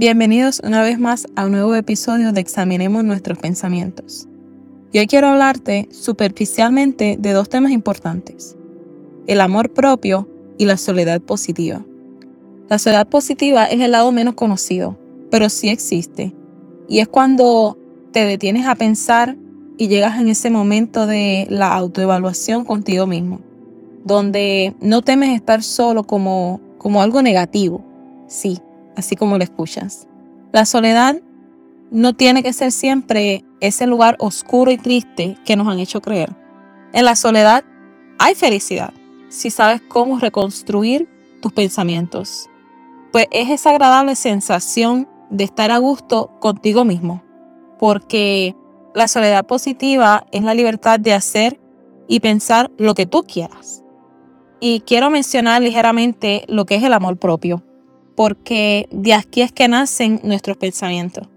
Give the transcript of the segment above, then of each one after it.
Bienvenidos una vez más a un nuevo episodio de Examinemos nuestros pensamientos. Y hoy quiero hablarte superficialmente de dos temas importantes, el amor propio y la soledad positiva. La soledad positiva es el lado menos conocido, pero sí existe. Y es cuando te detienes a pensar y llegas en ese momento de la autoevaluación contigo mismo, donde no temes estar solo como, como algo negativo. Sí, así como lo escuchas. La soledad no tiene que ser siempre ese lugar oscuro y triste que nos han hecho creer. En la soledad hay felicidad si sabes cómo reconstruir tus pensamientos. Pues es esa agradable sensación de estar a gusto contigo mismo. Porque la soledad positiva es la libertad de hacer y pensar lo que tú quieras. Y quiero mencionar ligeramente lo que es el amor propio porque de aquí es que nacen nuestros pensamientos.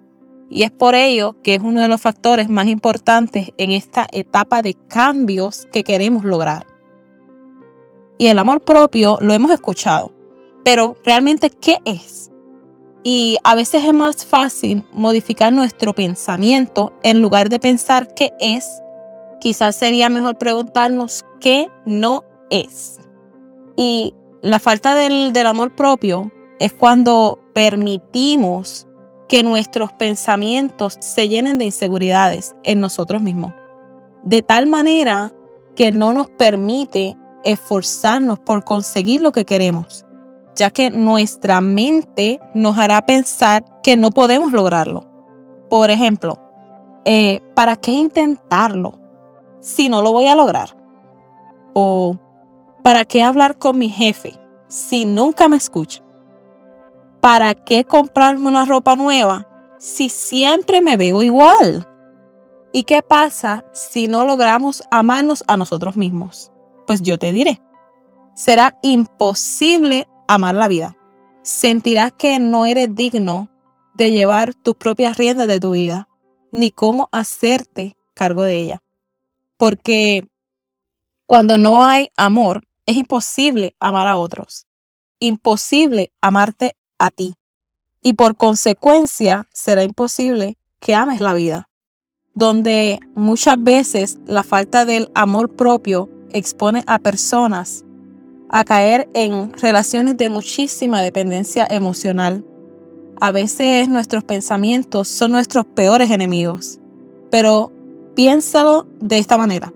Y es por ello que es uno de los factores más importantes en esta etapa de cambios que queremos lograr. Y el amor propio lo hemos escuchado, pero realmente, ¿qué es? Y a veces es más fácil modificar nuestro pensamiento en lugar de pensar qué es. Quizás sería mejor preguntarnos qué no es. Y la falta del, del amor propio es cuando permitimos que nuestros pensamientos se llenen de inseguridades en nosotros mismos. De tal manera que no nos permite esforzarnos por conseguir lo que queremos, ya que nuestra mente nos hará pensar que no podemos lograrlo. Por ejemplo, eh, ¿para qué intentarlo si no lo voy a lograr? O ¿para qué hablar con mi jefe si nunca me escucha? ¿Para qué comprarme una ropa nueva si siempre me veo igual? ¿Y qué pasa si no logramos amarnos a nosotros mismos? Pues yo te diré, será imposible amar la vida. Sentirás que no eres digno de llevar tus propias riendas de tu vida, ni cómo hacerte cargo de ella. Porque cuando no hay amor, es imposible amar a otros. Imposible amarte a ti. Y por consecuencia será imposible que ames la vida, donde muchas veces la falta del amor propio expone a personas a caer en relaciones de muchísima dependencia emocional. A veces nuestros pensamientos son nuestros peores enemigos, pero piénsalo de esta manera.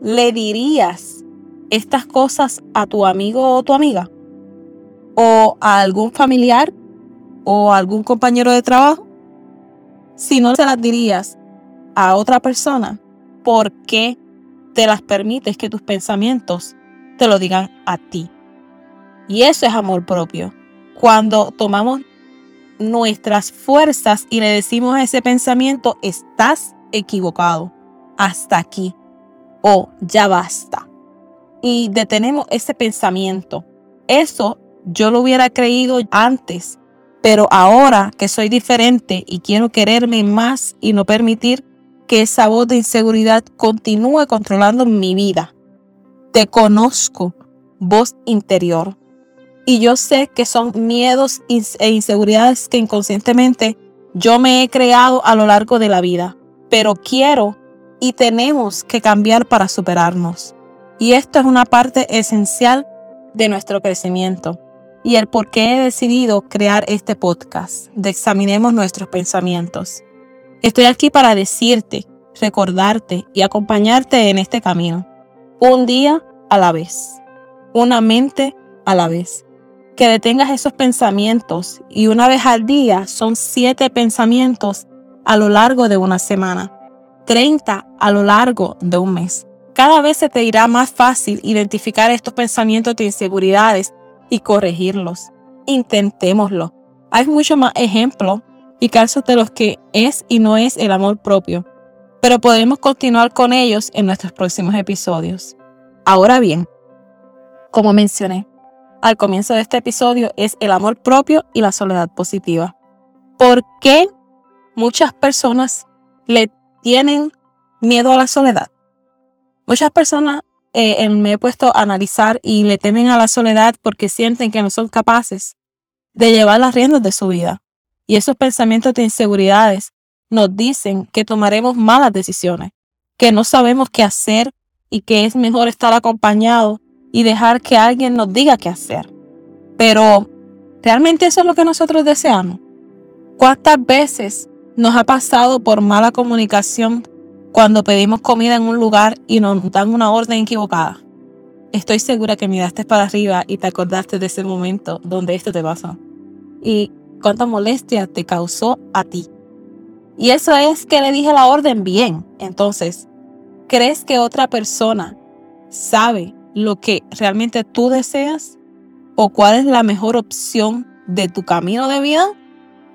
¿Le dirías estas cosas a tu amigo o tu amiga? O a algún familiar o a algún compañero de trabajo? Si no se las dirías a otra persona, ¿por qué te las permites que tus pensamientos te lo digan a ti? Y eso es amor propio. Cuando tomamos nuestras fuerzas y le decimos a ese pensamiento, estás equivocado, hasta aquí, o ya basta. Y detenemos ese pensamiento. Eso yo lo hubiera creído antes, pero ahora que soy diferente y quiero quererme más y no permitir que esa voz de inseguridad continúe controlando mi vida. Te conozco, voz interior. Y yo sé que son miedos e inseguridades que inconscientemente yo me he creado a lo largo de la vida. Pero quiero y tenemos que cambiar para superarnos. Y esto es una parte esencial de nuestro crecimiento y el por qué he decidido crear este podcast de Examinemos nuestros pensamientos. Estoy aquí para decirte, recordarte y acompañarte en este camino, un día a la vez, una mente a la vez. Que detengas esos pensamientos y una vez al día son siete pensamientos a lo largo de una semana, 30 a lo largo de un mes. Cada vez se te irá más fácil identificar estos pensamientos de inseguridades y corregirlos. Intentémoslo. Hay muchos más ejemplos y casos de los que es y no es el amor propio, pero podremos continuar con ellos en nuestros próximos episodios. Ahora bien, como mencioné al comienzo de este episodio, es el amor propio y la soledad positiva. ¿Por qué muchas personas le tienen miedo a la soledad? Muchas personas eh, me he puesto a analizar y le temen a la soledad porque sienten que no son capaces de llevar las riendas de su vida. Y esos pensamientos de inseguridades nos dicen que tomaremos malas decisiones, que no sabemos qué hacer y que es mejor estar acompañado y dejar que alguien nos diga qué hacer. Pero, ¿realmente eso es lo que nosotros deseamos? ¿Cuántas veces nos ha pasado por mala comunicación cuando pedimos comida en un lugar y nos dan una orden equivocada? Estoy segura que miraste para arriba y te acordaste de ese momento donde esto te pasó. Y cuánta molestia te causó a ti. Y eso es que le dije la orden bien. Entonces, ¿crees que otra persona sabe lo que realmente tú deseas o cuál es la mejor opción de tu camino de vida,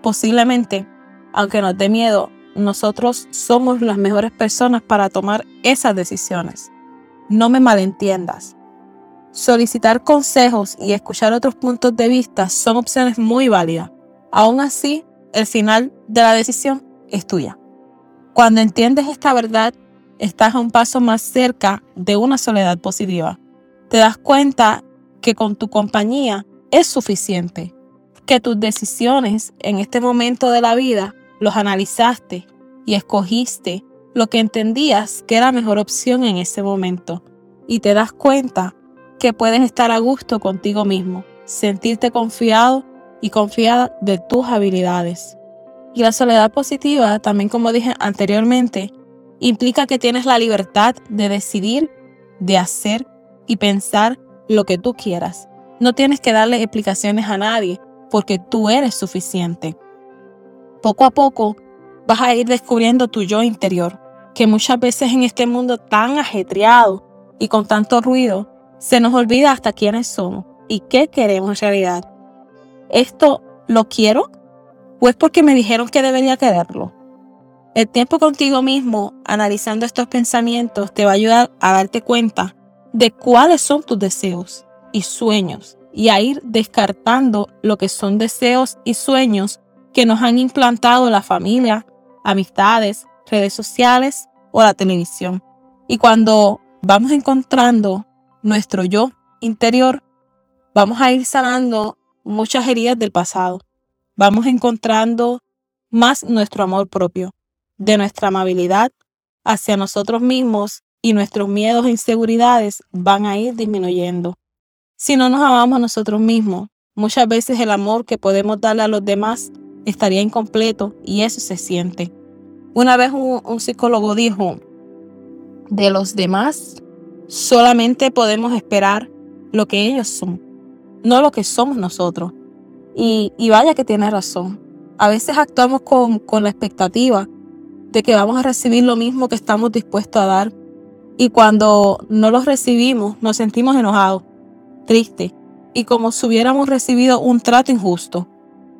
posiblemente, aunque nos dé miedo, nosotros somos las mejores personas para tomar esas decisiones. No me malentiendas. Solicitar consejos y escuchar otros puntos de vista son opciones muy válidas. Aún así, el final de la decisión es tuya. Cuando entiendes esta verdad, estás a un paso más cerca de una soledad positiva te das cuenta que con tu compañía es suficiente, que tus decisiones en este momento de la vida los analizaste y escogiste lo que entendías que era mejor opción en ese momento y te das cuenta que puedes estar a gusto contigo mismo, sentirte confiado y confiada de tus habilidades. Y la soledad positiva, también como dije anteriormente, implica que tienes la libertad de decidir, de hacer y pensar lo que tú quieras. No tienes que darle explicaciones a nadie porque tú eres suficiente. Poco a poco vas a ir descubriendo tu yo interior, que muchas veces en este mundo tan ajetreado y con tanto ruido, se nos olvida hasta quiénes somos y qué queremos en realidad. ¿Esto lo quiero? ¿O es porque me dijeron que debería quererlo? El tiempo contigo mismo, analizando estos pensamientos, te va a ayudar a darte cuenta de cuáles son tus deseos y sueños y a ir descartando lo que son deseos y sueños que nos han implantado la familia, amistades, redes sociales o la televisión. Y cuando vamos encontrando nuestro yo interior, vamos a ir sanando muchas heridas del pasado. Vamos encontrando más nuestro amor propio, de nuestra amabilidad hacia nosotros mismos y nuestros miedos e inseguridades van a ir disminuyendo. Si no nos amamos a nosotros mismos, muchas veces el amor que podemos darle a los demás estaría incompleto y eso se siente. Una vez un, psicólogo dijo, de los demás solamente podemos esperar lo que ellos son, no lo que somos nosotros. Y, vaya que tiene razón. A veces actuamos con, con la expectativa de que vamos a recibir lo mismo que estamos dispuestos a dar y cuando no los recibimos, nos sentimos enojados, tristes y como si hubiéramos recibido un trato injusto.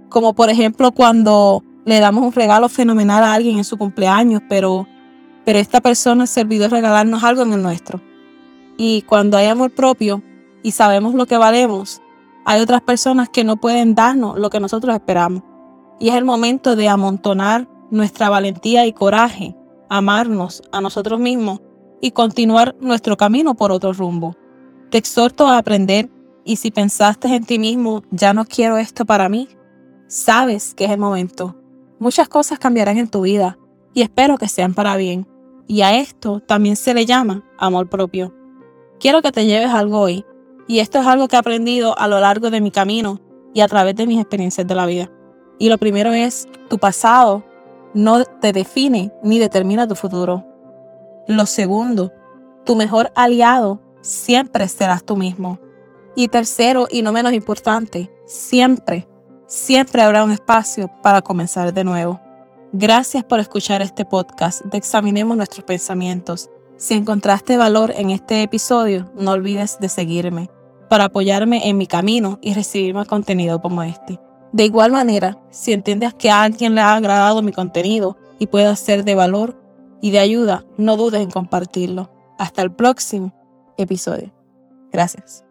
Como por ejemplo cuando le damos un regalo fenomenal a alguien en su cumpleaños, pero, pero esta persona se olvidó regalarnos algo en el nuestro. Y cuando hay amor propio y sabemos lo que valemos, hay otras personas que no pueden darnos lo que nosotros esperamos. Y es el momento de amontonar nuestra valentía y coraje, amarnos a nosotros mismos y continuar nuestro camino por otro rumbo. Te exhorto a aprender y si pensaste en ti mismo, ya no quiero esto para mí, sabes que es el momento. Muchas cosas cambiarán en tu vida y espero que sean para bien. Y a esto también se le llama amor propio. Quiero que te lleves algo hoy y esto es algo que he aprendido a lo largo de mi camino y a través de mis experiencias de la vida. Y lo primero es, tu pasado no te define ni determina tu futuro. Lo segundo, tu mejor aliado siempre serás tú mismo. Y tercero, y no menos importante, siempre, siempre habrá un espacio para comenzar de nuevo. Gracias por escuchar este podcast de Examinemos nuestros pensamientos. Si encontraste valor en este episodio, no olvides de seguirme para apoyarme en mi camino y recibir más contenido como este. De igual manera, si entiendes que a alguien le ha agradado mi contenido y puede ser de valor, y de ayuda, no dudes en compartirlo. Hasta el próximo episodio. Gracias.